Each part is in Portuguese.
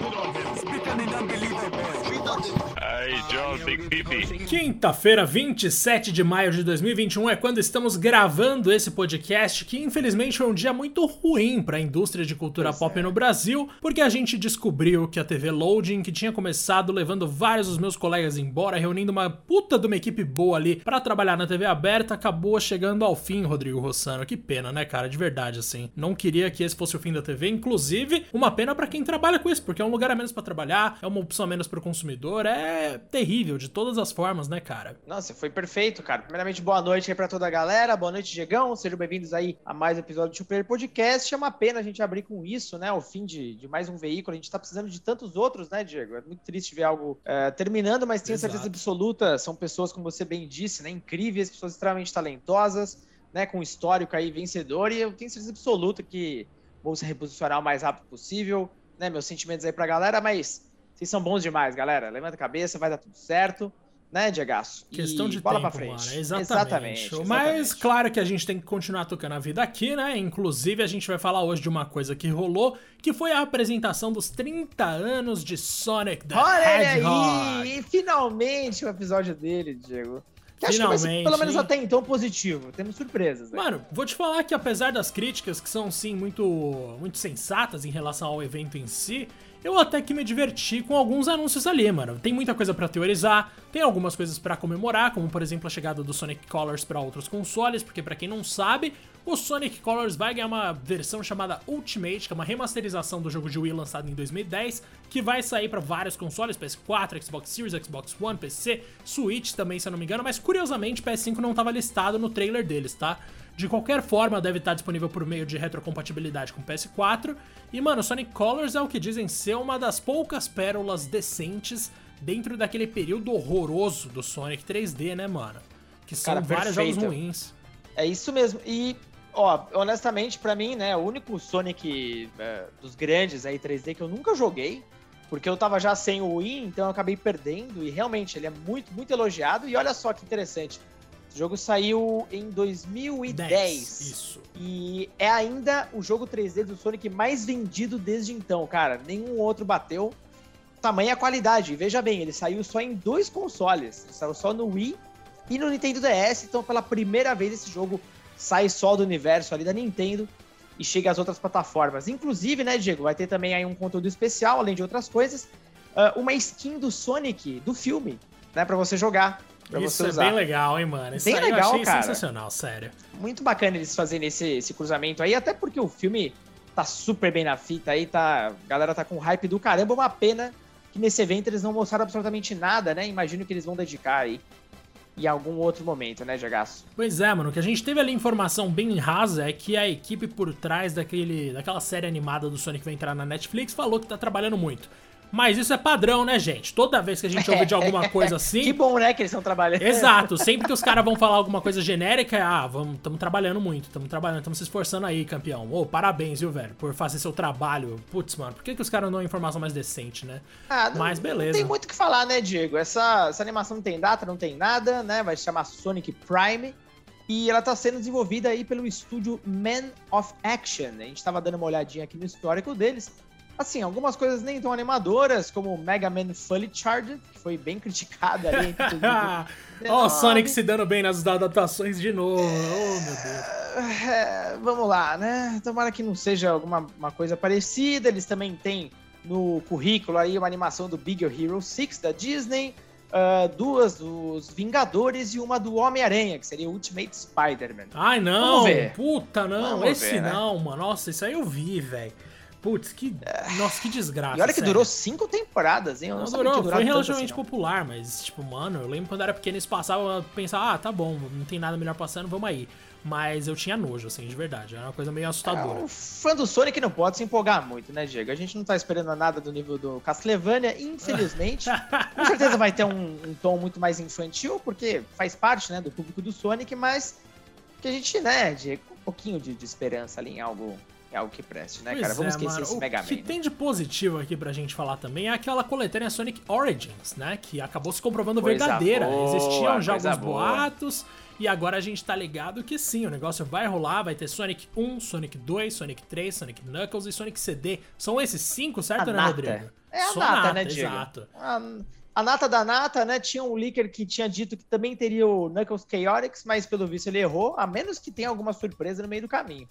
Speak an unbeliever, boy. Quinta-feira, 27 de maio de 2021 é quando estamos gravando esse podcast, que infelizmente foi um dia muito ruim para a indústria de cultura pop no Brasil, porque a gente descobriu que a TV Loading, que tinha começado levando vários dos meus colegas embora, reunindo uma puta de uma equipe boa ali para trabalhar na TV aberta, acabou chegando ao fim, Rodrigo Rossano. Que pena, né, cara? De verdade, assim. Não queria que esse fosse o fim da TV, inclusive, uma pena para quem trabalha com isso, porque é um lugar a menos para trabalhar, é uma opção a menos pro consumidor, é terrível de todas as formas, né, cara? Nossa, foi perfeito, cara. Primeiramente, boa noite aí pra toda a galera. Boa noite, Diegão. Sejam bem-vindos aí a mais um episódio do Super Podcast. É uma pena a gente abrir com isso, né? O fim de, de mais um veículo. A gente tá precisando de tantos outros, né, Diego? É muito triste ver algo é, terminando, mas tenho Exato. certeza absoluta. São pessoas, como você bem disse, né? Incríveis, pessoas extremamente talentosas, né? Com histórico aí vencedor. E eu tenho certeza absoluta que vou se reposicionar o mais rápido possível, né? Meus sentimentos aí pra galera, mas vocês são bons demais, galera. Levanta a cabeça, vai dar tudo certo, né, Diegaço? E Questão de bola tempo, pra frente. mano. Exatamente. Mas exatamente. claro que a gente tem que continuar tocando a vida aqui, né? Inclusive, a gente vai falar hoje de uma coisa que rolou, que foi a apresentação dos 30 anos de Sonic the Olha Hedgehog. aí! E finalmente o episódio dele, Diego. Que acho que vai ser, Finalmente, pelo menos até então, positivo. Temos surpresas, né? Mano, vou te falar que apesar das críticas que são sim muito muito sensatas em relação ao evento em si, eu até que me diverti com alguns anúncios ali, mano. Tem muita coisa pra teorizar, tem algumas coisas pra comemorar, como por exemplo a chegada do Sonic Colors pra outros consoles, porque pra quem não sabe, o Sonic Colors vai ganhar uma versão chamada Ultimate, que é uma remasterização do jogo de Wii lançado em 2010, que vai sair pra vários consoles, PS4, Xbox Series, Xbox One, PC, Switch também, se eu não me engano, mas curiosamente PS5 não tava listado no trailer deles, tá? De qualquer forma, deve estar disponível por meio de retrocompatibilidade com o PS4. E, mano, Sonic Colors é o que dizem ser uma das poucas pérolas decentes dentro daquele período horroroso do Sonic 3D, né, mano? Que são Cara, vários jogos ruins. É isso mesmo. E, ó, honestamente, pra mim, né, o único Sonic é, dos grandes aí 3D que eu nunca joguei, porque eu tava já sem o Wii, então eu acabei perdendo, e realmente ele é muito, muito elogiado. E olha só que interessante. O jogo saiu em 2010. Isso. E é ainda o jogo 3D do Sonic mais vendido desde então, cara. Nenhum outro bateu. Tamanha qualidade. Veja bem, ele saiu só em dois consoles. Ele saiu só no Wii e no Nintendo DS. Então, pela primeira vez, esse jogo sai só do universo ali da Nintendo e chega às outras plataformas. Inclusive, né, Diego, vai ter também aí um conteúdo especial, além de outras coisas, ah, uma skin do Sonic, do filme, né, pra você jogar. Pra Isso você é usar. bem legal, hein, mano? Isso Bem aí legal, eu achei cara. sensacional, sério. muito bacana eles fazerem esse, esse cruzamento aí, até porque o filme tá super bem na fita aí, tá, a galera tá com hype do caramba, uma pena que nesse evento eles não mostraram absolutamente nada, né? Imagino que eles vão dedicar aí em algum outro momento, né, Jagaço? Pois é, mano, o que a gente teve ali informação bem rasa é que a equipe por trás daquele, daquela série animada do Sonic que vai entrar na Netflix falou que tá trabalhando muito. Mas isso é padrão, né, gente? Toda vez que a gente ouve de alguma coisa assim. Que bom, né, que eles estão trabalhando. Exato, sempre que os caras vão falar alguma coisa genérica, é, ah, estamos trabalhando muito, estamos trabalhando, estamos se esforçando aí, campeão. Ô, parabéns, viu, velho, por fazer seu trabalho. Putz, mano, por que, que os caras não dão informação mais decente, né? Ah, não- Mas beleza. Não tem muito o que falar, né, Diego? Essa, essa animação não tem data, não tem nada, né? Vai se chamar Sonic Prime. E ela tá sendo desenvolvida aí pelo estúdio Man of Action. A gente tava dando uma olhadinha aqui no histórico deles. Assim, algumas coisas nem tão animadoras, como Mega Man Fully Charged, que foi bem criticada ali. Ó, o Sonic se dando bem nas adaptações de novo. Oh, meu Deus. É, vamos lá, né? Tomara que não seja alguma uma coisa parecida. Eles também têm no currículo aí uma animação do Bigger Hero 6 da Disney, ah, duas dos Vingadores e uma do Homem-Aranha, que seria Ultimate Spider-Man. Ai, não. Puta, não. Vamos Esse ver, né? não, mano. Nossa, isso aí eu vi, velho. Putz, que. Nossa, que desgraça. E olha que sério. durou cinco temporadas, hein? Eu não, Não durou, foi relativamente assim, popular, mas, tipo, mano, eu lembro quando eu era pequeno, eles passavam, eu pensava, ah, tá bom, não tem nada melhor passando, vamos aí. Mas eu tinha nojo, assim, de verdade. Era uma coisa meio assustadora. É, o fã do Sonic não pode se empolgar muito, né, Diego? A gente não tá esperando nada do nível do Castlevania, infelizmente. Com certeza vai ter um, um tom muito mais infantil, porque faz parte, né, do público do Sonic, mas que a gente, né, Diego, um pouquinho de, de esperança ali em algo, em algo que preste, né, Pois cara? Vamos é, esquecer mano. esse o Mega que Man. tem de positivo aqui pra gente falar também é aquela coletânea Sonic Origins, né? Que acabou se comprovando Coisa verdadeira. boa, Existiam já alguns boa. boatos. E agora a gente tá ligado que sim, o negócio vai rolar, vai ter Sonic 1, Sonic 2, Sonic 3, Sonic Knuckles e Sonic CD. São esses cinco, certo, A né, nata. Rodrigo? É a Só nata, né, Diego? Exato. A, a nata da nata, né? Tinha um leaker que tinha dito que também teria o Knuckles Chaotix, mas pelo visto ele errou, a menos que tenha alguma surpresa no meio do caminho.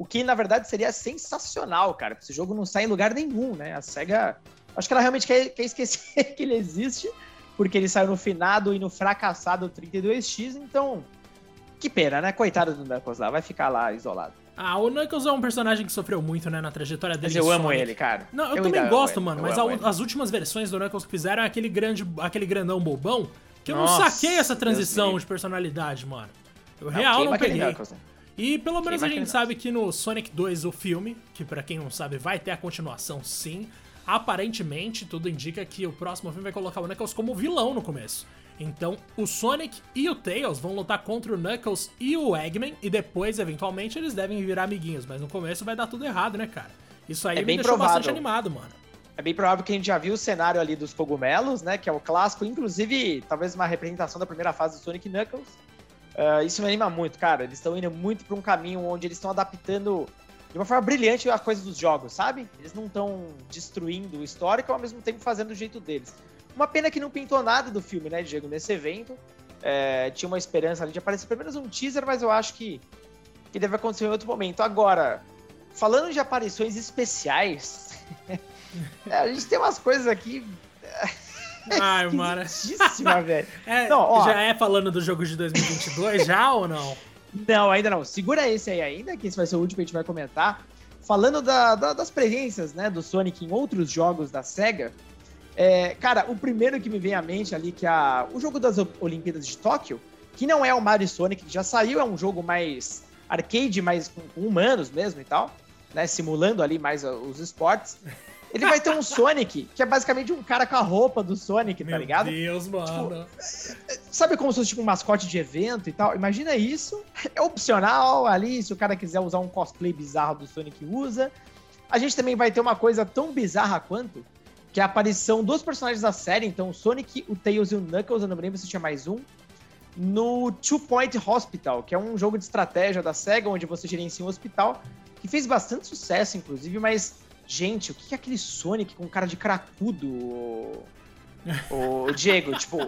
O que, na verdade, seria sensacional, cara. Esse jogo não sai em lugar nenhum, né? A SEGA. Acho que ela realmente quer, quer esquecer que ele existe, porque ele saiu no finado e no fracassado 32X, então. Que pena, né? Coitado do Knuckles lá, vai ficar lá isolado. Ah, o Knuckles é um personagem que sofreu muito, né, na trajetória dele. Mas eu amo ele, cara. Não, eu, Eu também gosto, mano, eu mas a- as últimas versões do Knuckles que fizeram é aquele grande, aquele grandão bobão, que eu não Nossa, saquei essa transição de personalidade, mano. Eu Não, real não aquele peguei. Knuckles, né? E pelo menos a gente sabe que no Sonic 2, o filme, que pra quem não sabe vai ter a continuação sim, aparentemente tudo indica que o próximo filme vai colocar o Knuckles como vilão no começo. Então o Sonic e o Tails vão lutar contra o Knuckles e o Eggman e depois, eventualmente, eles devem virar amiguinhos, mas no começo vai dar tudo errado, né, cara? Isso aí É me bem deixou provável. bastante animado, mano. É bem provável que a gente já viu o cenário ali dos cogumelos, né? Que é o clássico, inclusive, talvez uma representação da primeira fase do Sonic Knuckles. Ah, isso me anima muito, cara. Eles estão indo muito pra um caminho onde eles estão adaptando de uma forma brilhante a coisa dos jogos, sabe? Eles não estão destruindo o histórico ao mesmo tempo fazendo do jeito deles. Uma pena que não pintou nada do filme, né, Diego, nesse evento. É, tinha uma esperança ali de aparecer pelo menos um teaser, mas eu acho que, que deve acontecer em outro momento. Agora, falando de aparições especiais, é, a gente tem umas coisas aqui Ai, mano. velho. É, Não, ó. já é falando do jogo de 2022 já ou não? Não, ainda não. Segura esse aí ainda, que esse vai ser o último que a gente vai comentar. Falando da- da- das presenças, né, do Sonic em outros jogos da SEGA, é, cara, o primeiro que me vem à mente ali, que é a- o jogo das Olimpíadas de Tóquio, que não é o Mario Sonic, que já saiu, é um jogo mais arcade, mais com, com humanos mesmo e tal, né, simulando ali mais os esportes. Ele vai ter um Sonic, que é basicamente um cara com a roupa do Sonic, tá Meu ligado? Deus, mano. Sabe como se fosse tipo um mascote de evento e tal? Imagina isso. É opcional ali, se o cara quiser usar um cosplay bizarro do Sonic, usa. A gente também vai ter uma coisa tão bizarra quanto, que é a aparição dos personagens da série, então o Sonic, o Tails e o Knuckles, eu não me lembro se tinha mais um, no Two Point Hospital, que é um jogo de estratégia da SEGA, onde você gerencia um hospital, que fez bastante sucesso, inclusive, mas, gente, o que é aquele Sonic com cara de cracudo? ô- Ô, Diego, tipo,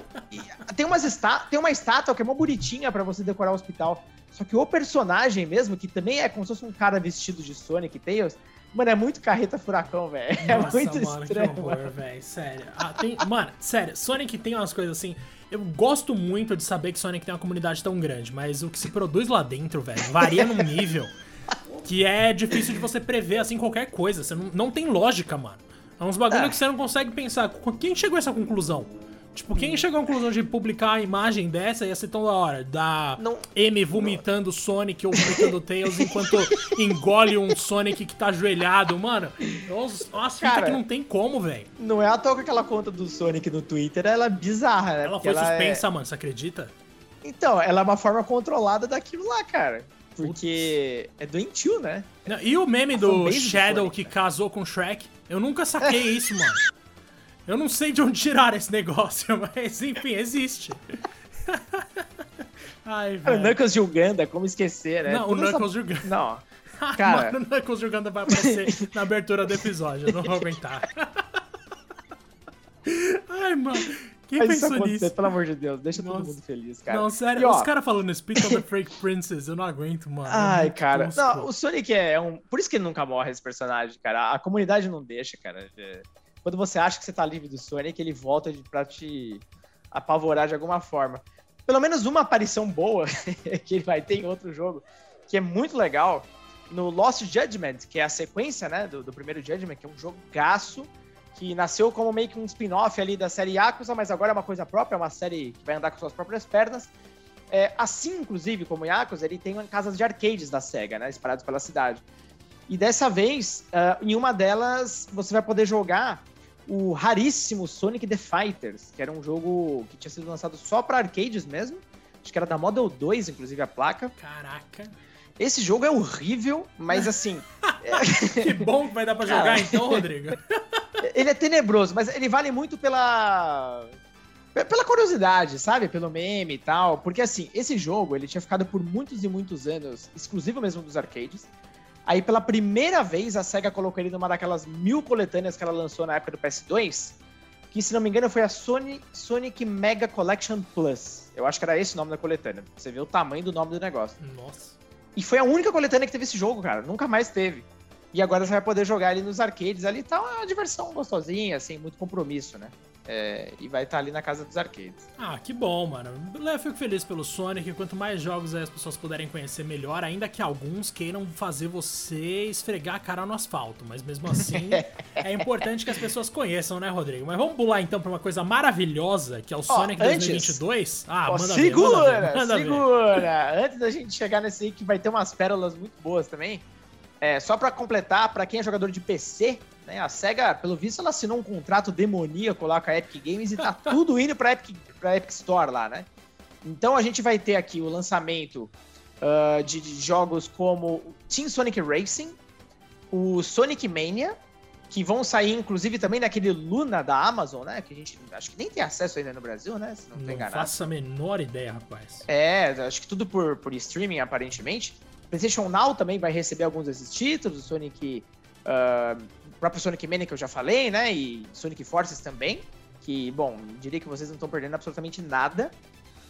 tem, umas está tem uma estátua que é uma bonitinha pra você decorar o hospital. Só que o personagem mesmo, que também é como se fosse um cara vestido de Sonic Tails, mano, é muito carreta furacão, velho. É muito mano, estranho, que horror, velho. Sério. Ah, tem- mano, sério, Sonic tem umas coisas assim. Eu gosto muito de saber que Sonic tem uma comunidade tão grande, mas o que se produz lá dentro, velho, varia num nível que é difícil de você prever, assim, qualquer coisa. Você não, não tem lógica, mano. É uns bagulho É. Que você não consegue pensar. Quem chegou a essa conclusão? Tipo, quem chegou à conclusão de publicar a imagem dessa ia ser tão da hora? Da Não- M vomitando Sonic ou vomitando Tails enquanto engole um Sonic que tá ajoelhado, mano. Nossa, Cara, que não tem como, velho. Não é à toa que aquela conta do Sonic no Twitter, ela é bizarra, né? Ela Porque foi é- suspensa, mano, você acredita? Então, ela é uma forma controlada daquilo lá, cara. Porque é doentio, né? Não, E o meme A do Shadow Sonic, que né? casou com Shrek? Eu nunca saquei isso, mano. Eu não sei de onde tirar esse negócio, mas enfim, existe. Ai, Cara, o velho. Knuckles de Uganda, como esquecer, né? Não, o Toda essa- Knuckles jogando. Não. Cara. Mano, o Knuckles jogando vai aparecer na abertura do episódio. Eu não vou aguentar. Ai, mano. Quem isso pensou nisso? pelo amor de Deus. Deixa todo Nossa. mundo feliz, cara. Não, sério, E, ó, os caras falando Speak of the Freak Princess, eu não aguento, mano. É Ai, cara. tosco. Não, o Sonic é um. Por isso que ele nunca morre, esse personagem, cara. A comunidade não deixa, cara. É, Quando você acha que você tá livre do Sonic, ele volta de- pra te apavorar de alguma forma. Pelo menos uma aparição boa que ele vai ter em outro jogo, que é muito legal, no Lost Judgment, que é a sequência, né, do, do primeiro Judgment, que é um jogaço, que nasceu como meio que um spin-off ali da série Yakuza, mas agora é uma coisa própria, é uma série que vai andar com suas próprias pernas. É, assim, inclusive, como Yakuza, ele tem casas de arcades da SEGA, né, espalhadas pela cidade. E dessa vez, ah, em uma delas, você vai poder jogar o raríssimo Sonic the Fighters, que era um jogo que tinha sido lançado só para arcades mesmo. Acho que era da Model 2, inclusive, a placa. Caraca. Esse jogo é horrível, mas assim, Que bom que vai dar pra jogar Cara. então, Rodrigo. ele é tenebroso, mas ele vale muito pela pe- pela curiosidade, sabe? Pelo meme e tal, porque assim, esse jogo, ele tinha ficado por muitos e muitos anos exclusivo mesmo dos arcades. Aí, pela primeira vez, a SEGA colocou ele numa daquelas mil coletâneas que ela lançou na época do PS2, que, se não me engano, foi a Sony, Sonic Mega Collection Plus. Eu acho que era esse o nome da coletânea. Você vê o tamanho do nome do negócio. Nossa. E foi a única coletânea que teve esse jogo, cara. Nunca mais teve. E agora você vai poder jogar ele nos arcades ali. Tá uma diversão gostosinha, assim, muito compromisso, né? É, e vai estar ali na casa dos arcades. Ah, que bom, mano. Eu fico feliz pelo Sonic. Quanto mais jogos as pessoas puderem conhecer, melhor. Ainda que alguns queiram fazer você esfregar a cara no asfalto. Mas mesmo assim, é importante que as pessoas conheçam, né, Rodrigo? Mas vamos pular então pra uma coisa maravilhosa, que é o Sonic antes- 2022. Ah, Ó, manda segura, ver, manda ver, manda ver. segura! Antes da gente chegar nesse aí que vai ter umas pérolas muito boas também. É, só pra completar, pra quem é jogador de PC, né, a SEGA, pelo visto, ela assinou um contrato demoníaco lá com a Epic Games e tá tudo indo pra Epic, pra Epic Store lá, né? Então a gente vai ter aqui o lançamento ah, de, de jogos como Team Sonic Racing, o Sonic Mania, que vão sair inclusive também naquele Luna da Amazon, né? Que a gente acho que nem tem acesso ainda no Brasil, né? Se não, tô Não enganado. faço a menor ideia, rapaz. É, acho que tudo por, por streaming, aparentemente. PlayStation Now também vai receber alguns desses títulos, o Sonic. o próprio Sonic Mania que eu já falei, né? E Sonic Forces também. Que, bom, diria que vocês não estão perdendo absolutamente nada.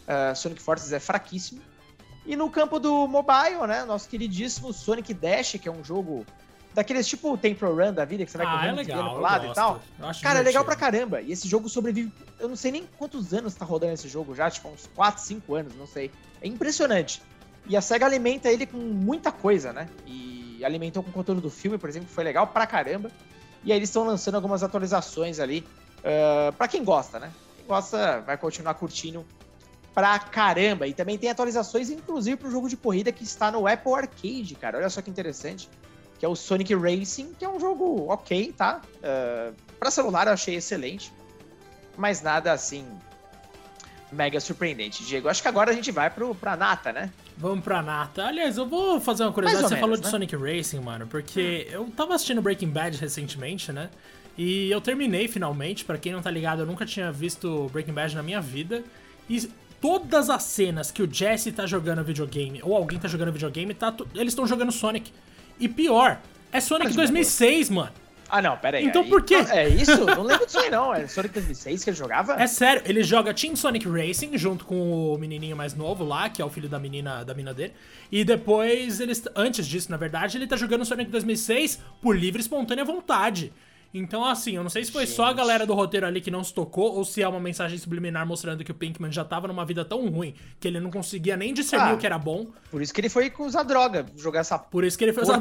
Ah, Sonic Forces é fraquíssimo. E no campo do mobile, né? Nosso queridíssimo Sonic Dash, que é um jogo daqueles tipo Temple Run da vida, que você vai Ah, é correndo, legal. desviando eu pro lado e tal. Cara, é legal pra caramba. E esse jogo sobrevive. Eu não sei nem quantos anos tá rodando esse jogo já, tipo, uns 4, 5 anos, não sei. É impressionante. E a SEGA alimenta ele com muita coisa, né? E alimentou com o conteúdo do filme, por exemplo, que foi legal pra caramba. E aí eles estão lançando algumas atualizações ali. Uh, pra quem gosta, né? Quem gosta vai continuar curtindo pra caramba. E também tem atualizações, inclusive, pro jogo de corrida que está no Apple Arcade, cara. Olha só que interessante. Que é o Sonic Racing, que é um jogo ok, tá? Uh, pra celular eu achei excelente. Mas nada assim. Mega surpreendente, Diego. Acho que agora a gente vai pro, pra Nata, né? Vamos pra Nata. Aliás, eu vou fazer uma curiosidade. Você ou falou menos, de né? Sonic Racing, mano, porque eu tava assistindo Breaking Bad recentemente, né? E eu terminei finalmente. Pra quem não tá ligado, eu nunca tinha visto Breaking Bad na minha vida. E todas as cenas que o Jesse tá jogando videogame, ou alguém tá jogando videogame, tá, eles estão jogando Sonic. E pior, é Sonic Mas, 2006, mano. Ah, não, pera aí. Então aí- por quê? É isso? Não lembro disso aí, não. É Sonic 2006 que ele jogava? É sério, ele joga Team Sonic Racing junto com o menininho mais novo lá, que é o filho da menina da mina dele. E depois eles antes disso, na verdade, ele tá jogando Sonic 2006 por livre e espontânea vontade. Então, assim, eu não sei se foi só a Gente. galera do roteiro ali que não se tocou ou se é uma mensagem subliminar mostrando que o Pinkman já tava numa vida tão ruim que ele não conseguia nem discernir Ah. o que era bom. Por isso que ele foi usar droga, jogar essa Por isso que ele a Porcaria,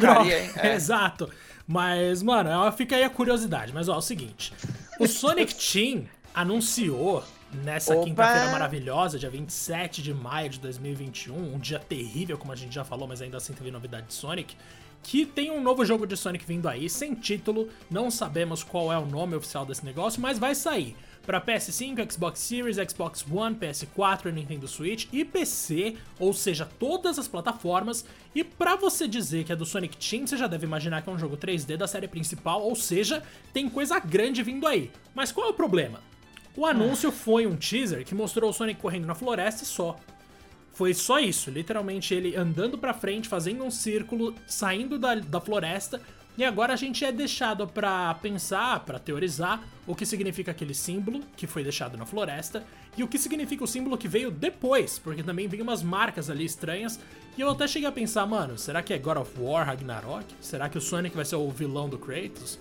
droga. É. Exato. Mas, mano, fica aí a curiosidade. Mas, ó, é o seguinte. O Sonic Team anunciou nessa quinta-feira maravilhosa, dia 27 de maio de 2021, um dia terrível, como a gente já falou, mas ainda assim teve novidade de Sonic, que tem um novo jogo de Sonic vindo aí, sem título, não sabemos qual é o nome oficial desse negócio, mas vai sair para PS5, Xbox Series, Xbox One, PS4, Nintendo Switch e PC, ou seja, todas as plataformas. E pra você dizer que é do Sonic Team, você já deve imaginar que é um jogo 3D da série principal, ou seja, tem coisa grande vindo aí. Mas qual é o problema? O anúncio foi um teaser que mostrou o Sonic correndo na floresta e só. Foi só isso, literalmente ele andando pra frente, fazendo um círculo, saindo da, da floresta, e agora a gente é deixado pra pensar, pra teorizar o que significa aquele símbolo que foi deixado na floresta e o que significa o símbolo que veio depois, porque também vem umas marcas ali estranhas. E eu até cheguei a pensar, mano, será que é God of War Ragnarok? Será que o Sonic vai ser o vilão do Kratos?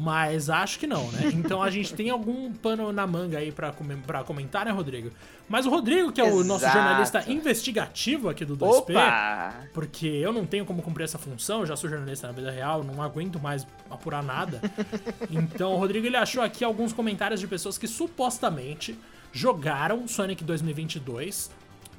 Mas acho que não, né? Então a gente tem algum pano na manga aí pra, come- pra comentar, né, Rodrigo? Mas o Rodrigo, que é o nosso Exato. jornalista investigativo aqui do 2P, Opa! porque eu não tenho como cumprir essa função, eu já sou jornalista na vida real, não aguento mais apurar nada. então o Rodrigo ele achou aqui alguns comentários de pessoas que supostamente jogaram Sonic 2022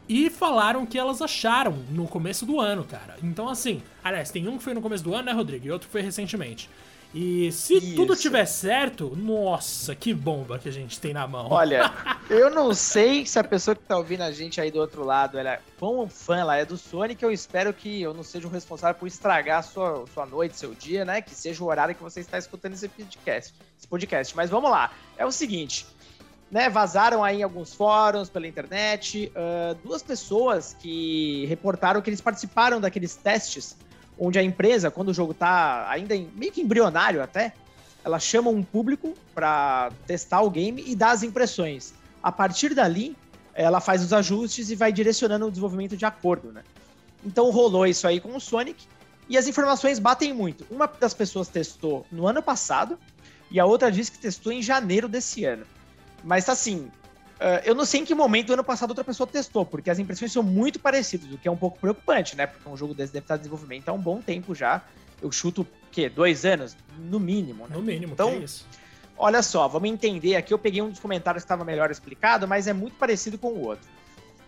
e falaram que elas acharam no começo do ano, cara. Então assim, aliás, tem um que foi no começo do ano, né, Rodrigo? E outro que foi recentemente. E se Isso. tudo tiver certo, nossa, que bomba que a gente tem na mão. Olha, eu não sei se a pessoa que tá ouvindo a gente aí do outro lado, ela é quão fã ela é do Sonic, eu espero que eu não seja o responsável por estragar sua, sua noite, seu dia, né? Que seja o horário que você está escutando esse podcast. Esse podcast. Mas vamos lá. É o seguinte. Né, vazaram aí em alguns fóruns pela internet ah, duas pessoas que reportaram que eles participaram daqueles testes onde a empresa, quando o jogo tá ainda em, meio que embrionário até, ela chama um público para testar o game e dá as impressões. A partir dali, ela faz os ajustes e vai direcionando o desenvolvimento de acordo, né? Então rolou isso aí com o Sonic e as informações batem muito. Uma das pessoas testou no ano passado e a outra disse que testou em janeiro desse ano. Mas assim, Uh, eu não sei em que momento ano passado outra pessoa testou, porque as impressões são muito parecidas, o que é um pouco preocupante, né? Porque um jogo desse deve estar em desenvolvimento há um bom tempo já. Eu chuto, o quê? Dois anos? No mínimo, né? No mínimo, então, é isso. Olha só, vamos entender aqui. Eu peguei um dos comentários que estava melhor explicado, mas é muito parecido com o outro.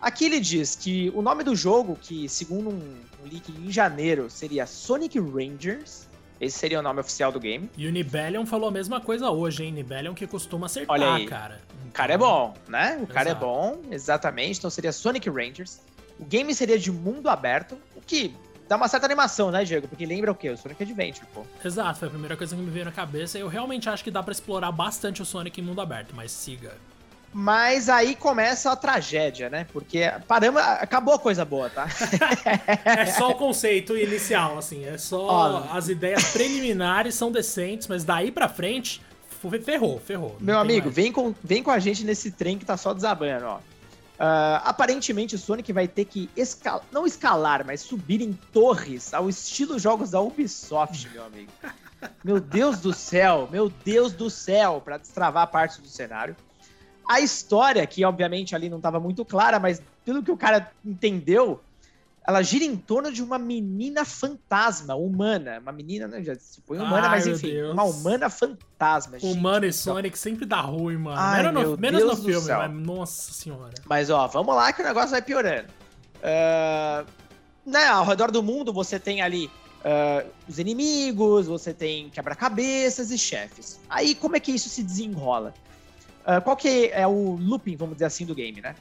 Aqui ele diz que o nome do jogo, que segundo um, um leak em janeiro, seria Sonic Rangers, esse seria o nome oficial do game. E o Nibelion falou a mesma coisa hoje, hein? Nibelion que costuma acertar, Olha aí. cara. O cara é bom, né? O cara é Exato. bom, exatamente. Então seria Sonic Rangers. O game seria de mundo aberto, o que dá uma certa animação, né, Diego? Porque lembra o quê? O Sonic Adventure, pô. Exato, foi a primeira coisa que me veio na cabeça. Eu realmente acho que dá pra explorar bastante o Sonic em mundo aberto, mas siga. Mas aí começa a tragédia, né? Porque paramos, acabou a coisa boa, tá? É só o conceito inicial, assim. É só Ó. as ideias preliminares são decentes, mas daí pra frente, ferrou, ferrou. Meu amigo, mais. vem com, vem com a gente nesse trem que tá só desabando, ó. Ah, aparentemente o Sonic vai ter que escalar, não escalar, mas subir em torres ao estilo jogos da Ubisoft, meu amigo. Meu Deus do céu, meu Deus do céu, pra destravar parte do cenário. A história, que obviamente ali não estava muito clara, mas pelo que o cara entendeu, ela gira em torno de uma menina fantasma, humana. Uma menina, né, já se põe humana, Ai, mas enfim, uma humana fantasma. Humano e. Sonic sempre dá ruim, mano. Ai, menos no, menos no filme, céu. mas nossa senhora. Mas ó, vamos lá que o negócio vai piorando. Ah, né, ao redor do mundo você tem ali ah, os inimigos, você tem quebra-cabeças e chefes. Aí como é que isso se desenrola? Ah, qual que é o looping, vamos dizer assim, do game, né?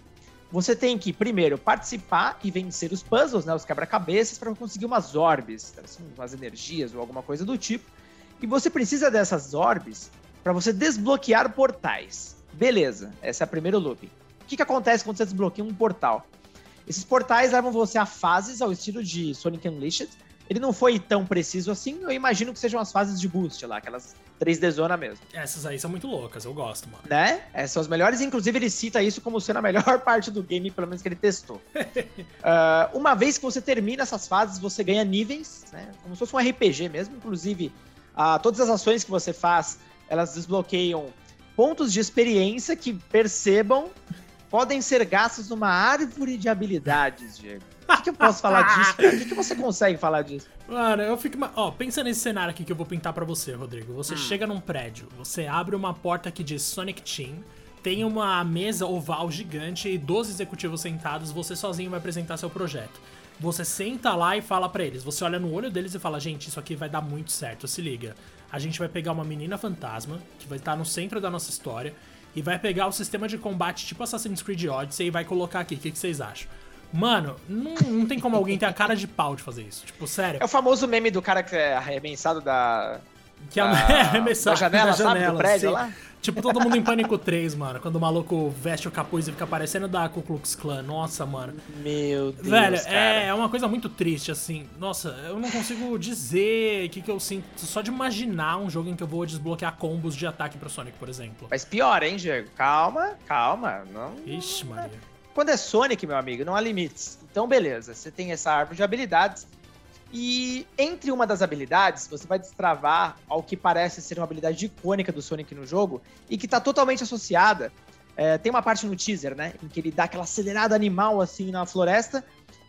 Você tem que, primeiro, participar e vencer os puzzles, né, os quebra-cabeças, para conseguir umas orbes, assim, umas energias ou alguma coisa do tipo. E você precisa dessas orbes para você desbloquear portais. Beleza, esse é o primeiro looping. O que, que acontece quando você desbloqueia um portal? Esses portais levam você a fases ao estilo de Sonic Unleashed. Ele não foi tão preciso assim, eu imagino que sejam as fases de boost lá, aquelas 3D zona mesmo, Essas aí são muito loucas, eu gosto, mano. né? Essas são as melhores, inclusive ele cita isso como sendo a melhor parte do game, pelo menos que ele testou. Ah, uma vez que você termina essas fases, você ganha níveis, né? Como se fosse um RPG mesmo, inclusive ah, todas as ações que você faz, elas desbloqueiam pontos de experiência que percebam podem ser gastos numa árvore de habilidades, Diego. Que, que eu posso falar disso, cara? O que, que você consegue falar disso? Mano, eu fico. Ó, pensa nesse cenário aqui que eu vou pintar pra você, Rodrigo. Hum. Você chega num prédio, você abre uma porta que diz Sonic Team, tem uma mesa oval gigante e 12 executivos sentados, você sozinho vai apresentar seu projeto. Você senta lá e fala pra eles, você olha no olho deles e fala: gente, isso aqui vai dar muito certo, se liga. A gente vai pegar uma menina fantasma, que vai estar no centro da nossa história, e vai pegar o sistema de combate tipo Assassin's Creed Odyssey e vai colocar aqui. O que, que vocês acham? Mano, não, não tem como alguém ter a cara de pau de fazer isso. Tipo, sério. É o famoso meme do cara que é arremessado da, Que é da, arremessar da janela, da sabe? Do prédio sim. lá. Tipo, todo mundo em Pânico 3, mano. Quando o maluco veste o capuz e fica parecendo da Ku Klux Klan. Nossa, mano. Meu Deus, Velho, é, é uma coisa muito triste, assim. Nossa, eu não consigo dizer o que, que eu sinto. Só de imaginar um jogo em que eu vou desbloquear combos de ataque pro Sonic, por exemplo. Mas pior, hein, Diego? Calma, calma. Não... Ixi, Maria. Quando é Sonic, meu amigo, não há limites. Então, beleza. Você tem essa árvore de habilidades. E entre uma das habilidades, você vai destravar ao que parece ser uma habilidade icônica do Sonic no jogo e que tá totalmente associada. é, tem uma parte no teaser, né? Em que ele dá aquela acelerada animal assim na floresta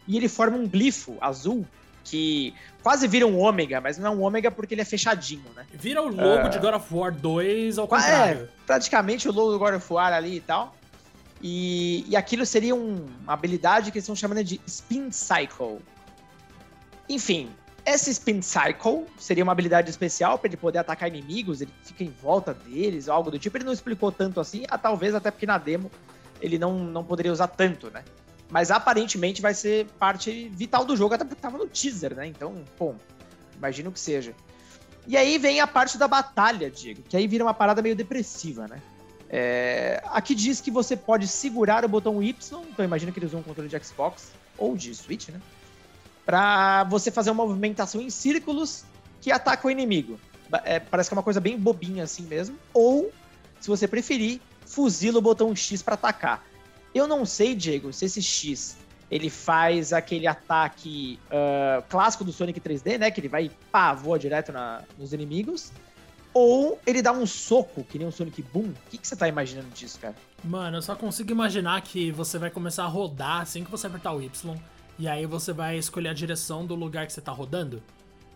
e ele forma um glifo azul que quase vira um ômega, mas não é um ômega porque ele é fechadinho, né? Vira o logo É. de God of War 2 ao Qua- contrário. É, praticamente o logo do God of War ali e tal. E, e aquilo seria um- uma habilidade que eles estão chamando de Spin Cycle. Enfim, essa Spin Cycle seria uma habilidade especial para ele poder atacar inimigos, ele fica em volta deles, algo do tipo. Ele não explicou tanto assim, ah, talvez até porque na demo ele não, não poderia usar tanto, né? Mas aparentemente vai ser parte vital do jogo, até porque tava no teaser, né? Então, bom, imagino que seja. E aí vem a parte da batalha, Diego, que aí vira uma parada meio depressiva, né? É, aqui diz que você pode segurar o botão Y, então imagina que eles usam um controle de Xbox ou de Switch, né? para você fazer uma movimentação em círculos que ataca o inimigo. É, parece que é uma coisa bem bobinha assim mesmo. Ou, se você preferir, fuzila o botão X para atacar. Eu não sei, Diego, se esse X ele faz aquele ataque uh, clássico do Sonic 3D, né? Que ele vai pá, voa direto na, nos inimigos. Ou ele dá um soco, que nem um Sonic Boom. O que, que você tá imaginando disso, cara? Mano, eu só consigo imaginar que você vai começar a rodar assim que você apertar o Y. E aí você vai escolher a direção do lugar que você tá rodando.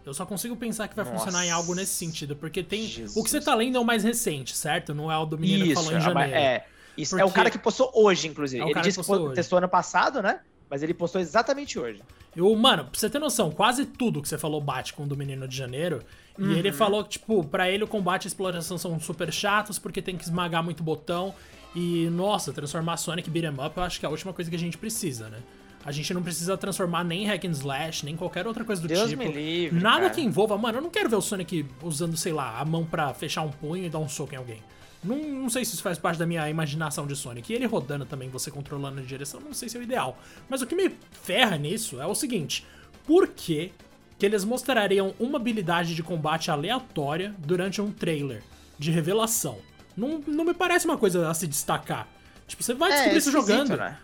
Eu só consigo pensar que vai Nossa. funcionar em algo nesse sentido, porque tem. Jesus. O que você tá lendo é o mais recente, certo? Não é o do menino Isso, que falou em é janeiro. É. Isso porque... é o cara que postou hoje, inclusive. É ele disse que, que testou ano passado, né? Mas ele postou exatamente hoje. Eu, mano, pra você ter noção, quase tudo que você falou bate com o do Menino de Janeiro. Uhum. E ele falou que, tipo, pra ele o combate e a exploração são super chatos, porque tem que esmagar muito botão. E, nossa, transformar Sonic Beat'em Up eu acho que é a última coisa que a gente precisa, né? A gente não precisa transformar nem hack and slash, nem qualquer outra coisa do Deus tipo. Me livre, Nada cara. que envolva. Mano, eu não quero ver o Sonic usando, sei lá, a mão para fechar um punho e dar um soco em alguém. Não, não sei se isso faz parte da minha imaginação de Sonic. E ele rodando também, você controlando a direção, não sei se é o ideal. Mas o que me ferra nisso é o seguinte: por que, que eles mostrariam uma habilidade de combate aleatória durante um trailer de revelação? Não, não me parece uma coisa a se destacar. Tipo, você vai é, descobrir isso jogando. Né?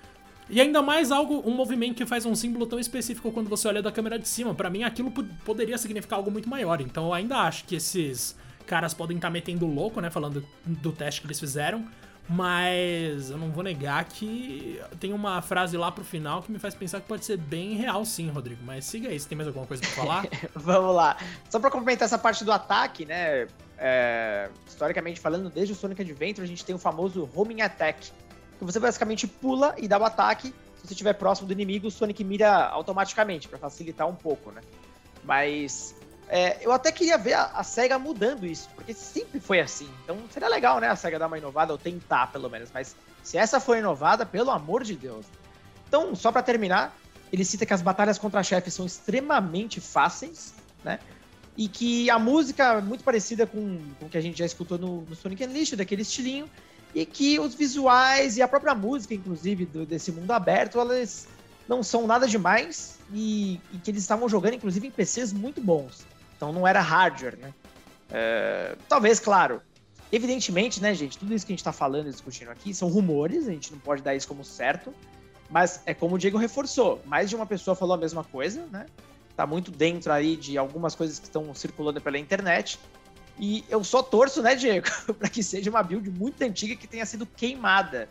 E ainda mais algo, um movimento que faz um símbolo tão específico quando você olha da câmera de cima. Para mim, aquilo poderia significar algo muito maior. Então, eu ainda acho que esses caras podem estar tá metendo louco, né? Falando do teste que eles fizeram. Mas eu não vou negar que tem uma frase lá pro final que me faz pensar que pode ser bem real, sim, Rodrigo. Mas siga aí, você tem mais alguma coisa pra falar? Vamos lá. Só pra complementar essa parte do ataque, né? É, historicamente falando, desde o Sonic Adventure, a gente tem o famoso Homing Attack, que você basicamente pula e dá o ataque. Se você estiver próximo do inimigo, o Sonic mira automaticamente, para facilitar um pouco, né? Mas é, eu até queria ver a, a, SEGA mudando isso, porque sempre foi assim. Então seria legal, né, a SEGA dar uma inovada, ou tentar pelo menos. Mas se essa for inovada, pelo amor de Deus. Então, só para terminar, ele cita que as batalhas contra chefes são extremamente fáceis, né? E que a música é muito parecida com, com o que a gente já escutou no, no Sonic Unleashed, daquele estilinho e que os visuais e a própria música, inclusive, do, desse mundo aberto, elas não são nada demais e, e, que eles estavam jogando, inclusive, em PCs muito bons. Então não era hardware, né? É, talvez, claro. Evidentemente, né, gente, tudo isso que a gente está falando e discutindo aqui são rumores, a gente não pode dar isso como certo, mas é como o Diego reforçou, mais de uma pessoa falou a mesma coisa, né? Tá muito dentro aí de algumas coisas que estão circulando pela internet, e eu só torço, né, Diego, para que seja uma build muito antiga que tenha sido queimada.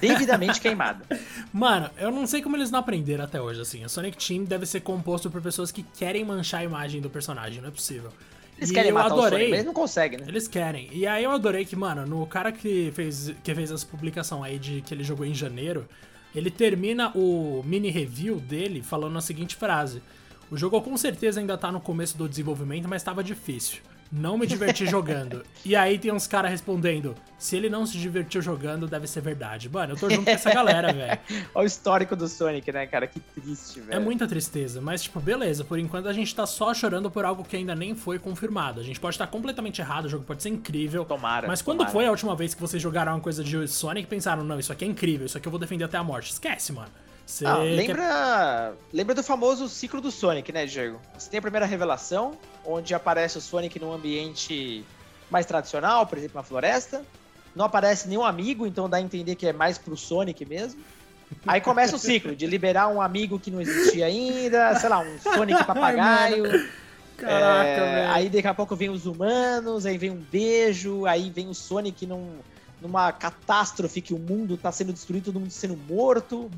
Devidamente queimada. Mano, eu não sei como eles não aprenderam até hoje, assim. A Sonic Team deve ser composto por pessoas que querem manchar a imagem do personagem, não é possível. Eles e querem eu matar adorei, o Sonic, mas eles não conseguem, né? Eles querem. E aí eu adorei que, mano, no cara que fez, que fez essa publicação aí de que ele jogou em janeiro, ele termina o mini review dele falando a seguinte frase: O jogo com certeza ainda tá no começo do desenvolvimento, mas estava difícil não me diverti jogando. E aí tem uns caras respondendo: se ele não se divertiu jogando, deve ser verdade. Mano, eu tô junto com essa galera, velho. Olha o histórico do Sonic, né, cara? Que triste, velho. É muita tristeza, mas, tipo, beleza, por enquanto a gente tá só chorando por algo que ainda nem foi confirmado. A gente pode estar completamente errado, o jogo pode ser incrível. Tomara. Mas quando tomara. foi a última vez que vocês jogaram uma coisa de Sonic e pensaram: não, isso aqui é incrível, isso aqui eu vou defender até a morte? Esquece, mano. Ah, lembra, quer... lembra do famoso ciclo do Sonic, né, Diego? Você tem a primeira revelação, onde aparece o Sonic num ambiente mais tradicional, por exemplo, uma floresta. Não aparece nenhum amigo, então dá a entender que é mais pro Sonic mesmo. Aí começa o ciclo de liberar um amigo que não existia ainda, sei lá, um Sonic papagaio. Caraca, é, velho. Aí daqui a pouco vem os humanos, aí vem um beijo, aí vem o Sonic num numa catástrofe que o mundo tá sendo destruído, todo mundo sendo morto.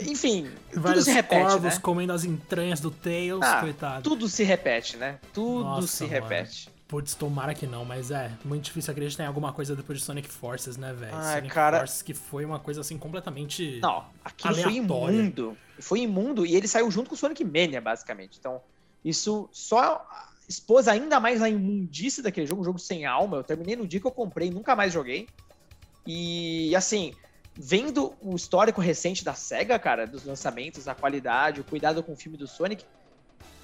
Enfim, Vários tudo se repete, corvos né? comendo as entranhas do Tails, ah, coitado. Tudo se repete, né? Tudo Nossa, se mano. repete. Putz, tomara que não, mas é muito difícil acreditar em alguma coisa depois de Sonic Forces, né, velho? Sonic cara... Forces que foi uma coisa assim completamente. Não, aquilo aleatória. foi imundo. Foi imundo e ele saiu junto com o Sonic Mania, basicamente. Então, isso só expôs ainda mais a imundície daquele jogo, um jogo sem alma. Eu terminei no dia que eu comprei, nunca mais joguei. E assim, vendo o histórico recente da SEGA, cara, dos lançamentos, a qualidade, o cuidado com o filme do Sonic,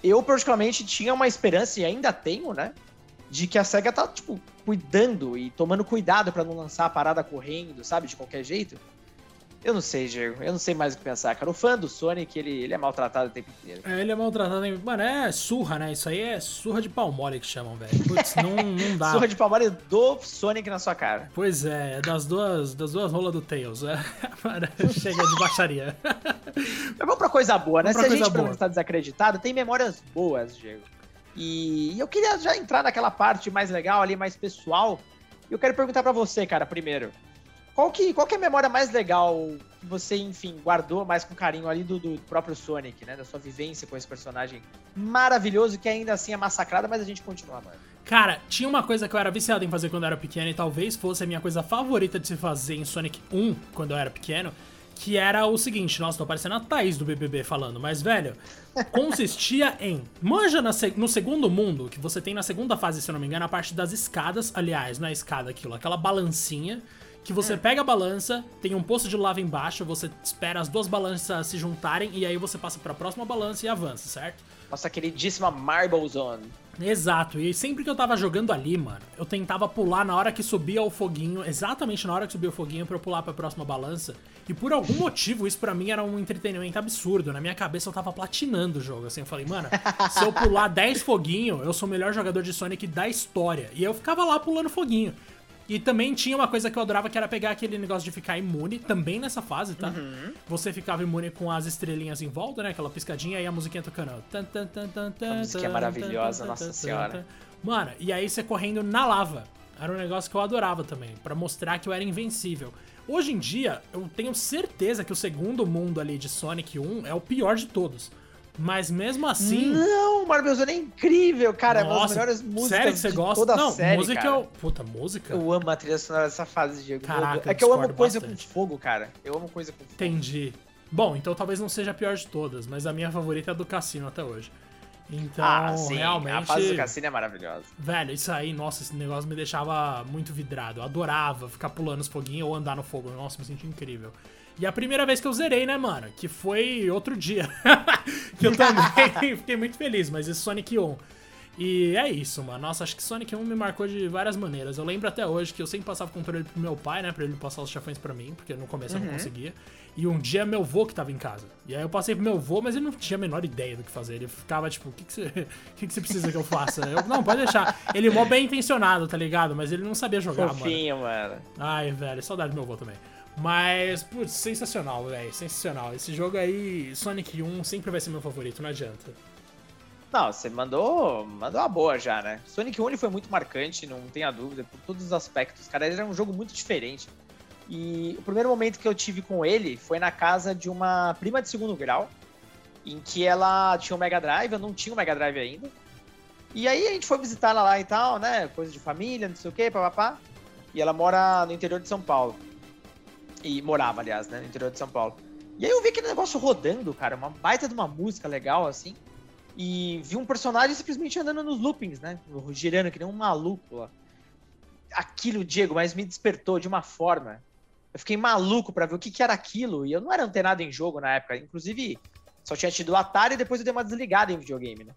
eu particularmente tinha uma esperança, e ainda tenho, né? De que a SEGA tá, tipo, cuidando e tomando cuidado para não lançar a parada correndo, sabe? De qualquer jeito. Eu não sei, Diego. Eu não sei mais o que pensar, cara. O fã do Sonic, ele, ele é maltratado o tempo inteiro. É, ele é maltratado. Em... Mano, é surra, né? Isso aí é surra de palmole que chamam, velho. Putz, não, não dá. surra de palmole do Sonic na sua cara. Pois é, é das duas, das duas rolas do Tails. É. Chega de baixaria. Mas vamos pra coisa boa, né? Se a gente pelo tá desacreditado, tem memórias boas, Diego. E eu queria já entrar naquela parte mais legal ali, mais pessoal. E eu quero perguntar para você, cara, primeiro. Qual que, qual que é a memória mais legal que você, enfim, guardou mais com carinho ali do, do próprio Sonic, né? Da sua vivência com esse personagem maravilhoso que ainda assim é massacrado, mas a gente continua amando. Cara, tinha uma coisa que eu era viciado em fazer quando eu era pequeno e talvez fosse a minha coisa favorita de se fazer em Sonic 1 quando eu era pequeno, que era o seguinte, nossa, tô parecendo a Thaís do BBB falando, mas velho, consistia em manja no segundo mundo, que você tem na segunda fase, se eu não me engano, a parte das escadas, aliás, não é escada aquilo, aquela balancinha que você hum. pega a balança, tem um poço de lava embaixo, você espera as duas balanças se juntarem e aí você passa para a próxima balança e avança, certo? Nossa queridíssima Marble Zone. Exato, e sempre que eu tava jogando ali, mano, eu tentava pular na hora que subia o foguinho, exatamente na hora que subia o foguinho pra eu pular pra próxima balança. E por algum motivo, isso para mim era um entretenimento absurdo. Na minha cabeça eu tava platinando o jogo, assim. Eu falei, mano, se eu pular 10 foguinhos, eu sou o melhor jogador de Sonic da história. E eu ficava lá pulando foguinho. E também tinha uma coisa que eu adorava que era pegar aquele negócio de ficar imune, também nessa fase, tá? Uhum. Você ficava imune com as estrelinhas em volta, né? Aquela piscadinha e a musiquinha tocando. a música é maravilhosa, nossa senhora. Mano, e aí você correndo na lava. Era um negócio que eu adorava também, para mostrar que eu era invencível. Hoje em dia, eu tenho certeza que o segundo mundo ali de Sonic 1 é o pior de todos. Mas mesmo assim. Não, Marvel Zone é incrível, cara. Nossa, é uma das melhores músicas sério que você gosta? toda não, série. Música cara. eu. Puta, música? Eu amo a trilha sonora dessa fase, Diego. Caraca, é que eu amo coisa bastante. com fogo, cara. Eu amo coisa com fogo. Entendi. Bom, então talvez não seja a pior de todas, mas a minha favorita é a do Cassino até hoje. Então, ah, sim, realmente. A fase do Cassino é maravilhosa. Velho, isso aí, nossa, esse negócio me deixava muito vidrado. Eu adorava ficar pulando os foguinhos ou andar no fogo. Nossa, me senti incrível. E a primeira vez que eu zerei, né, mano? Que foi outro dia. que eu também fiquei muito feliz, mas esse Sonic 1. E é isso, mano. Nossa, acho que Sonic 1 me marcou de várias maneiras. Eu lembro até hoje que eu sempre passava o controle pro meu pai, né? Pra ele passar os chafões pra mim, porque no começo uhum. eu não uhum. conseguia. E um dia meu vô que tava em casa. E aí eu passei pro meu vô, mas ele não tinha a menor ideia do que fazer. Ele ficava tipo, o que, que, você, que, que você precisa que eu faça? Eu, não, pode deixar. Ele mó bem intencionado, tá ligado? Mas ele não sabia jogar, Fofinho, mano. mano. Ai, velho, saudade do meu vô também. Mas, putz, sensacional, velho. Sensacional. Esse jogo aí, Sonic 1, sempre vai ser meu favorito, não adianta. Não, você mandou, mandou a boa já, né? Sonic 1 ele foi muito marcante, não tenha dúvida, por todos os aspectos. Cara, ele era um jogo muito diferente. E o primeiro momento que eu tive com ele foi na casa de uma prima de segundo grau, em que ela tinha um Mega Drive, eu não tinha um Mega Drive ainda. E aí a gente foi visitar ela lá e tal, né? Coisa de família, não sei o quê, papapá. E ela mora no interior de São Paulo. E morava, aliás, né, no interior de São Paulo. E aí eu vi aquele negócio rodando, cara, uma baita de uma música legal, assim. E vi um personagem simplesmente andando nos loopings, né? Girando que nem um maluco lá. Aquilo, Diego, mas me despertou de uma forma. Eu fiquei maluco para ver o que, que era aquilo. E eu não era antenado em jogo na época. Inclusive, só tinha tido o Atari e depois eu dei uma desligada em videogame, né?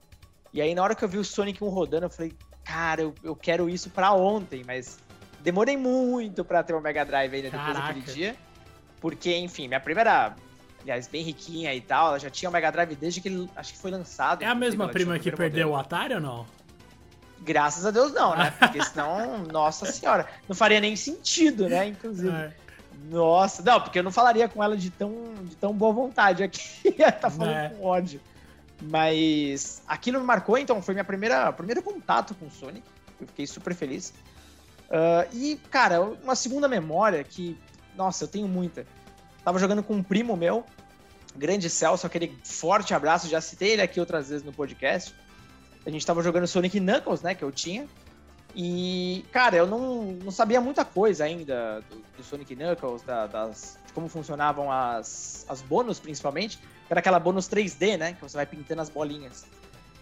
E aí, na hora que eu vi o Sonic 1 rodando, eu falei, cara, eu, eu quero isso pra ontem, mas demorei muito para ter o Mega Drive ainda depois Caraca. daquele dia. Porque, enfim, minha primeira, aliás, bem riquinha e tal, ela já tinha o Mega Drive desde que ele, acho que foi lançado. É a mesma prima que perdeu modelo. o Atari ou não? Graças a Deus não, né? Porque senão, nossa senhora, não faria nem sentido, né? Inclusive. É. Nossa, não, porque eu não falaria com ela de tão, de tão boa vontade aqui. tá falando é. com ódio. Mas aquilo me marcou, então foi minha primeira primeiro contato com o Sonic. Eu fiquei super feliz. Uh, e, cara, uma segunda memória que, nossa, eu tenho muita. Tava jogando com um primo meu, grande Celso, aquele forte abraço, já citei ele aqui outras vezes no podcast. A gente tava jogando Sonic Knuckles, né, que eu tinha. E, cara, eu não, não sabia muita coisa ainda do, do Sonic Knuckles, da, das, de como funcionavam as, as bônus, principalmente. Era aquela bônus 3D, né, que você vai pintando as bolinhas.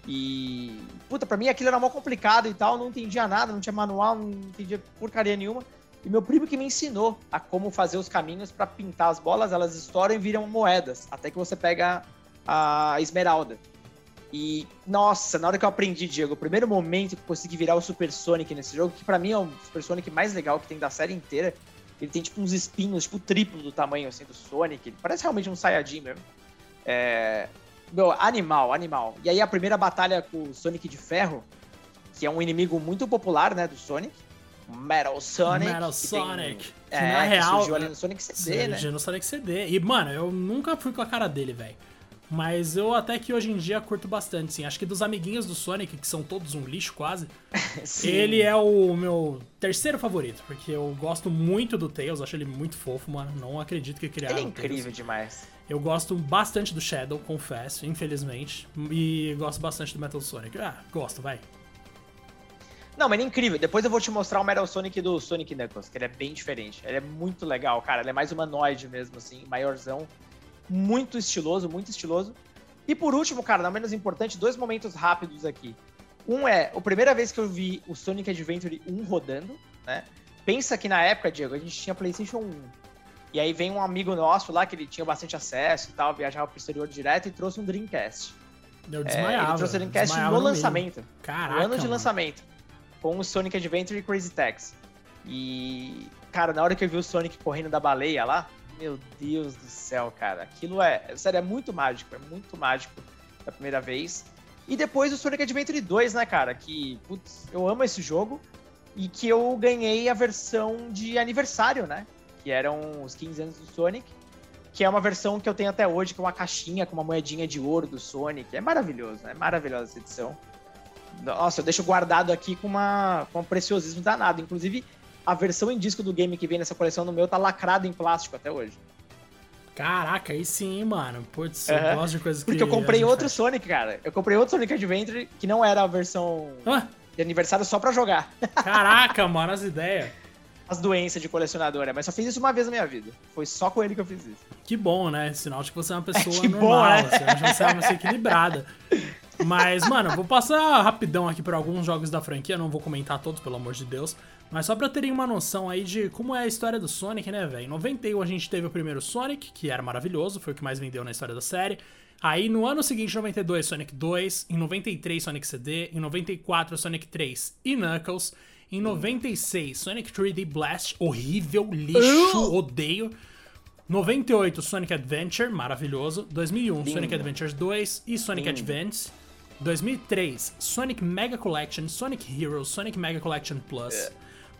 E, puta, pra mim aquilo era mó complicado e tal, não entendia nada, não tinha manual, não entendia porcaria nenhuma. E meu primo que me ensinou a como fazer os caminhos para pintar as bolas, elas estouram e viram moedas, até que você pega a esmeralda. E, nossa, na hora que eu aprendi, Diego, o primeiro momento que eu consegui virar o Super Sonic nesse jogo, que para mim é o Super Sonic mais legal que tem da série inteira, Ele tem tipo uns espinhos, tipo triplo do tamanho assim do Sonic. Ele parece realmente um Saiyajin mesmo. É... Meu, animal, animal. E aí a primeira batalha com o Sonic de Ferro, que é um inimigo muito popular, né, do Sonic. Metal Sonic. Metal Sonic. Tem... É, na que real. surgiu ali no Sonic CD, né? surgiu no Sonic CD. E, mano, eu nunca fui com a cara dele, velho. Mas eu até que hoje em dia curto bastante, sim. Acho que dos amiguinhos do Sonic, que são todos um lixo quase, ele é o meu terceiro favorito. Porque eu gosto muito do Tails, acho ele muito fofo, mano. Não acredito que criaram Ele é o Tails. incrível demais. Eu gosto bastante do Shadow, confesso, infelizmente. E gosto bastante do Metal Sonic. Ah, gosto, vai. Não, mas ele é incrível. Depois eu vou te mostrar o Metal Sonic do Sonic Knuckles, que ele é bem diferente. Ele é muito legal, cara. Ele é mais humanoide mesmo, assim, maiorzão. Muito estiloso, muito estiloso. E por último, cara, não menos importante, dois momentos rápidos aqui. Um é, a primeira vez que eu vi o Sonic Adventure 1 rodando, né? Pensa que na época, Diego, a gente tinha PlayStation 1. E aí vem um amigo nosso lá, que ele tinha bastante acesso e tal, viajava pro exterior direto e trouxe um Dreamcast. Eu É, desmaiava. ele trouxe o Dreamcast no meio. lançamento. Caraca. No ano de mano. lançamento. Com o Sonic Adventure e Crazy Taxi. E, cara, na hora que eu vi o Sonic correndo da baleia lá, meu Deus do céu, cara. Aquilo é, sério, é muito mágico, é muito mágico da primeira vez. E depois o Sonic Adventure 2, né, cara? Que, putz, eu amo esse jogo. E que eu ganhei a versão de aniversário, né? Que eram os 15 anos do Sonic. Que é uma versão que eu tenho até hoje, que é uma caixinha com uma moedinha de ouro do Sonic. É maravilhoso, né? Maravilhosa essa edição. Nossa, eu deixo guardado aqui com, uma, com um preciosismo danado. Inclusive, a versão em disco do game que vem nessa coleção no meu tá lacrado em plástico até hoje. Caraca, aí sim, mano. Putz, Aham. eu gosto de coisas que. Porque eu comprei outro faz. Sonic, cara. Eu comprei outro Sonic Adventure que não era a versão Ah, de aniversário só pra jogar. caraca, mano, as ideias. As doenças de colecionadora. Mas só fiz isso uma vez na minha vida. Foi só com ele que eu fiz isso. Que bom, né? Sinal de que você é uma pessoa que bom, normal, né? assim, de você é uma pessoa equilibrada. Mas, mano, vou passar rapidão aqui por alguns jogos da franquia, não vou comentar todos, pelo amor de Deus. Mas só pra terem uma noção aí de como é a história do Sonic, né, velho? Em 91 a gente teve o primeiro Sonic, que era maravilhoso, foi o que mais vendeu na história da série. Aí no ano seguinte, 92, Sonic 2. Em 93, Sonic CD. Em 94, Sonic 3 e Knuckles. Em 96, Sonic 3D Blast, horrível, lixo, odeio. 98, Sonic Adventure, maravilhoso. 2001, Lindo. Sonic Adventures 2 e Sonic Lindo. Advance. 2003, Sonic Mega Collection, Sonic Heroes, Sonic Mega Collection Plus. É.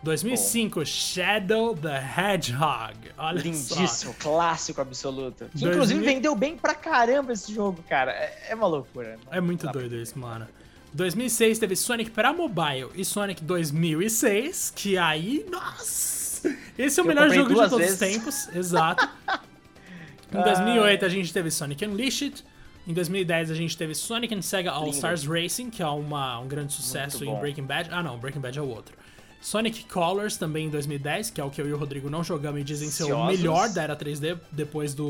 2005, Shadow the Hedgehog. Olha só. Lindíssimo, clássico absoluto. Que Dois inclusive mil- vendeu bem pra caramba esse jogo, cara. É, é uma loucura. É muito Dá pra doido isso, mano. 2006 teve Sonic pra mobile e Sonic 2006, que aí, nossa! Esse é o melhor jogo de todos os vezes. tempos, exato. Em 2008 a gente teve Sonic Unleashed. Em 2010 a gente teve Sonic and Sega All. Stars Racing, que é uma, um grande sucesso em. Breaking Bad. Ah, não, Breaking Bad é o outro. Sonic Colors também em 2010, que é o que eu e o Rodrigo não jogamos e dizem ser o melhor da era 3D depois do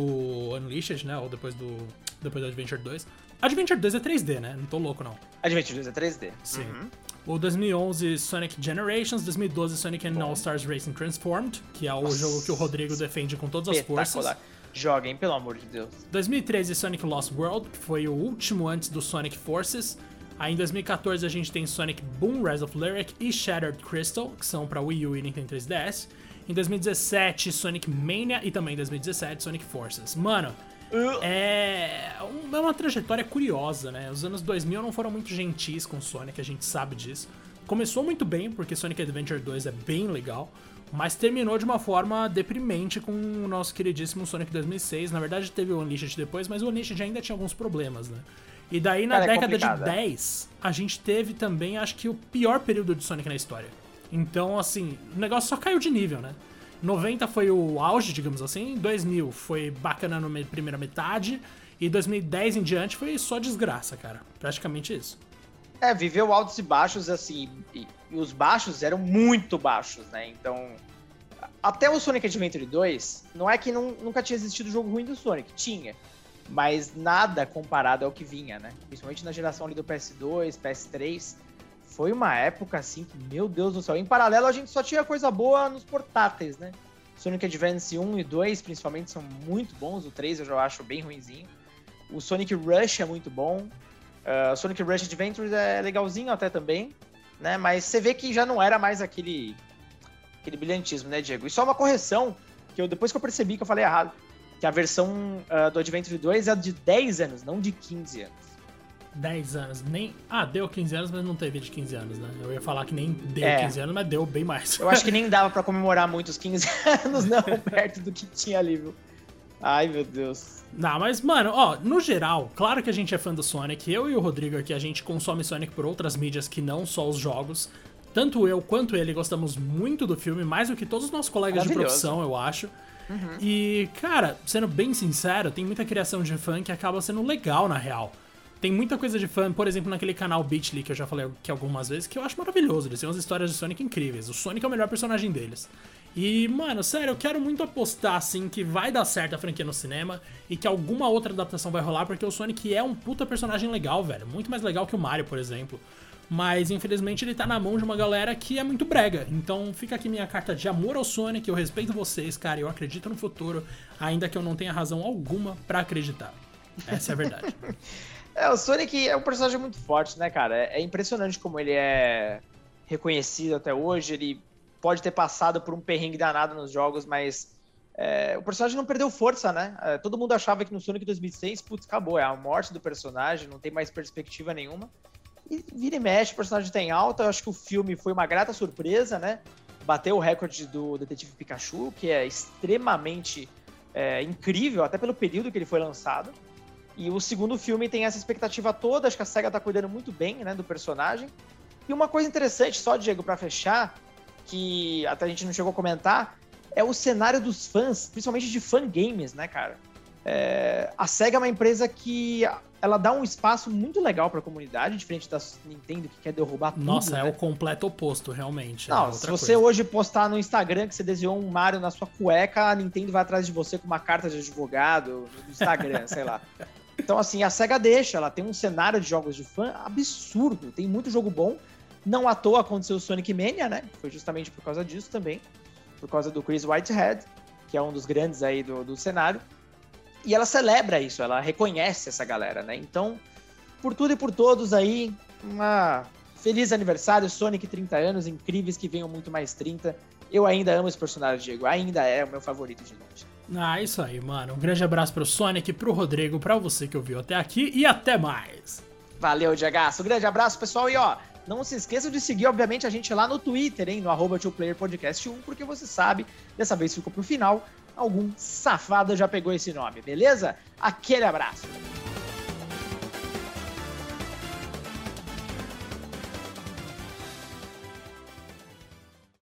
Unleashed, né? Ou depois do depois do Adventure 2. Adventure 2 é 3D, né? Não tô louco não. Adventure 2 é 3D. Sim. Uhum. O 2011 Sonic Generations, 2012 Sonic and All Stars Racing Transformed, que é o Nossa. jogo que o Rodrigo defende com todas as forças. Joguem, pelo amor de Deus. 2013 Sonic Lost World, que foi o último antes do Sonic Forces. Aí em 2014 a gente tem Sonic Boom, Rise of Lyric e Shattered Crystal, que são pra Wii U e Nintendo 3DS. Em 2017 Sonic Mania e também em 2017 Sonic Forces. Mano, é um- é uma trajetória curiosa, né? Os anos 2000 não foram muito gentis com Sonic, a gente sabe disso. Começou muito bem, porque Sonic Adventure 2 é bem legal, mas terminou de uma forma deprimente com o nosso queridíssimo Sonic 2006. Na verdade, teve o Unleashed depois, mas o Unleashed ainda tinha alguns problemas, né? E daí, na Cara, é década de é. 10, a gente teve também, acho que, o pior período de Sonic na história. Então, assim, o negócio só caiu de nível, né? 90 foi o auge, digamos assim. 2000 foi bacana na me- primeira metade. E 2010 em diante foi só desgraça, cara. Praticamente isso. É, viveu altos e baixos, assim, e, e os baixos eram muito baixos, né? Então, até o Sonic Adventure 2, não é que não- nunca tinha existido jogo ruim do Sonic, tinha. Mas nada comparado ao que vinha, né? Principalmente na geração ali do PS2, PS3. Foi uma época, assim, que, meu Deus do céu. Em paralelo, a gente só tinha coisa boa nos portáteis, né? Sonic Advance 1 e 2, principalmente, são muito bons. O 3 eu já acho bem ruinzinho. O Sonic Rush é muito bom. Uh, Sonic Rush Adventures é legalzinho até também, né? Mas você vê que já não era mais aquele aquele brilhantismo, né, Diego? E só uma correção, que eu depois que eu percebi que eu falei errado, que a versão uh, do Adventure 2 é de 10 anos, não de 15 anos. 10 anos, nem. Ah, deu 15 anos, mas não teve de 15 anos, né? Eu ia falar que nem deu é. 15 anos, mas deu bem mais. Eu acho que nem dava para comemorar muito os 15 anos, não, perto do que tinha ali, viu? Ai, meu Deus. Não, mas, mano, ó, no geral, claro que a gente é fã do Sonic. Eu e o Rodrigo aqui, a gente consome Sonic por outras mídias que não só os jogos. Tanto eu quanto ele gostamos muito do filme, mais do que todos os nossos colegas de profissão, eu acho. Uhum. E, cara, sendo bem sincero, tem muita criação de fã que acaba sendo legal, na real. Tem muita coisa de fã, por exemplo, naquele canal Beatly, que eu já falei aqui algumas vezes, que eu acho maravilhoso. Eles têm umas histórias de Sonic incríveis. O Sonic é o melhor personagem deles. E, mano, sério, eu quero muito apostar, assim, que vai dar certo a franquia no cinema e que alguma outra adaptação vai rolar, porque o Sonic é um puta personagem legal, velho. Muito mais legal que o Mario, por exemplo. Mas, infelizmente, ele tá na mão de uma galera que é muito brega. Então, fica aqui minha carta de amor ao Sonic. Eu respeito vocês, cara. Eu acredito no futuro, ainda que eu não tenha razão alguma para acreditar. Essa é a verdade. é, o Sonic é um personagem muito forte, né, cara? É, é impressionante como ele é reconhecido até hoje. Ele pode ter passado por um perrengue danado nos jogos, mas é, o personagem não perdeu força, né? É, todo mundo achava que no Sonic 2006, putz, acabou, é a morte do personagem, não tem mais perspectiva nenhuma. E vira e mexe, o personagem tem alta, eu acho que o filme foi uma grata surpresa, né? Bateu o recorde do Detetive Pikachu, que é extremamente é, incrível, até pelo período que ele foi lançado. E o segundo filme tem essa expectativa toda, acho que a SEGA tá cuidando muito bem, né, do personagem. E uma coisa interessante, só, Diego, para fechar, que até a gente não chegou a comentar, é o cenário dos fãs, principalmente de fan games, né, cara? É, a SEGA é uma empresa que ela dá um espaço muito legal para a comunidade, diferente da Nintendo que quer derrubar tudo. Nossa, é né? é o completo oposto, realmente. É não, é se você coisa. hoje postar no Instagram que você desenhou um Mario na sua cueca, a Nintendo vai atrás de você com uma carta de advogado no Instagram, sei lá. Então, assim, a SEGA deixa, ela tem um cenário de jogos de fã absurdo, tem muito jogo bom. Não à toa aconteceu o Sonic Mania, né? Foi justamente por causa disso também. Por causa do Chris Whitehead, que é um dos grandes aí do, do cenário. E ela celebra isso, ela reconhece essa galera, né? Então, por tudo e por todos aí, uma feliz aniversário, Sonic 30 anos, incríveis que venham muito mais 30. Eu ainda amo esse personagem, Diego, ainda é o meu favorito de longe. Ah, isso aí, mano. Um grande abraço pro Sonic, pro Rodrigo, pra você que ouviu até aqui e até mais. Valeu, Diego. Um grande abraço, pessoal, e ó, não se esqueçam de seguir, obviamente, a gente lá no Twitter, hein? No arroba Podcast 1, porque você sabe, dessa vez ficou pro final, algum safado já pegou esse nome, beleza? Aquele abraço!